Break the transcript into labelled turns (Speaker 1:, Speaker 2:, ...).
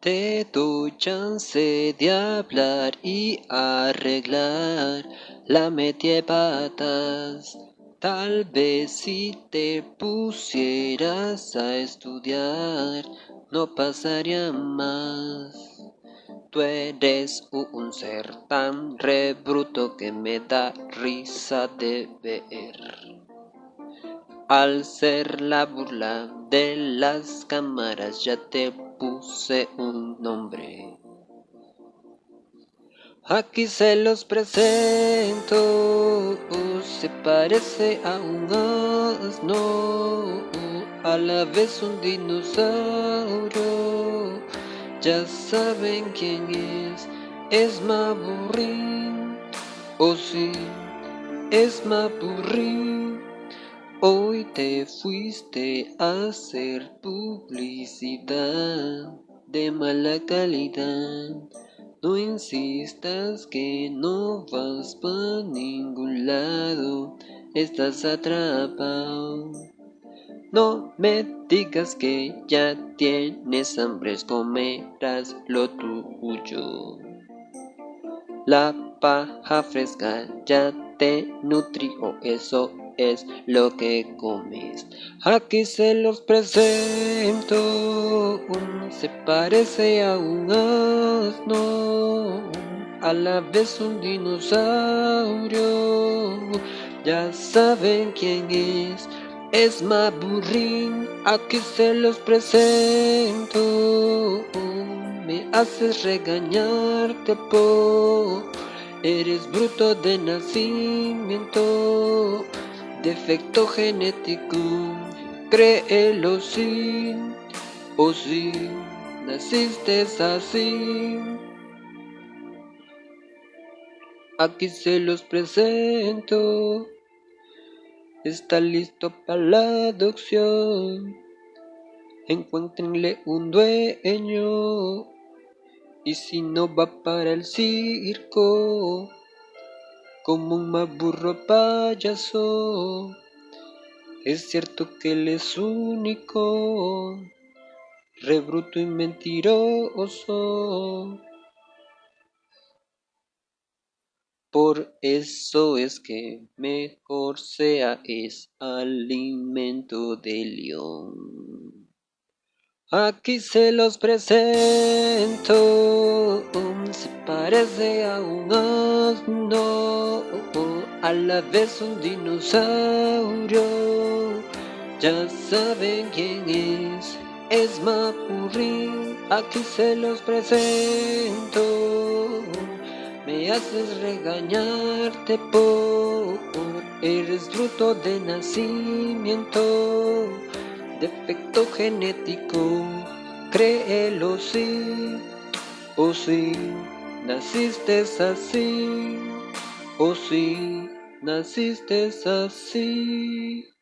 Speaker 1: Te doy chance de hablar y arreglar la metí patas. Tal vez si te pusieras a estudiar, no pasaría más. Tú eres un ser tan rebruto que me da risa de ver. Al ser la burla de las cámaras ya te puse un nombre. Aquí se los presento, se parece a un asno, a la vez un dinosaurio. Ya saben quién es, es Maburrín, o oh, sí, es Maburrín. Te fuiste a hacer publicidad de mala calidad. No insistas que no vas para ningún lado, estás atrapado. No me digas que ya tienes hambre, comerás lo tuyo. La paja fresca ya te nutrió, eso es lo que comes. Aquí se los presento, se parece a un asno, a la vez un dinosaurio. Ya saben quién es, es Maburrín, aquí se los presento. Me haces regañarte por, eres bruto de nacimiento defecto genético, créelo sí, o sí, naciste así. Aquí se los presento, está listo para la adopción. Encuéntrenle un dueño, y si no va para el circo como un burro payaso. Es cierto que él es único, rebruto y mentiroso. Por eso es que mejor sea es alimento de león. Aquí se los presento, se parece a un asno, a la vez un dinosaurio. Ya saben quién es, es Mapurri, aquí se los presento. Me haces regañarte por, eres fruto de nacimiento defecto genético, créelo sí, o sí, naciste así, o sí, naciste así.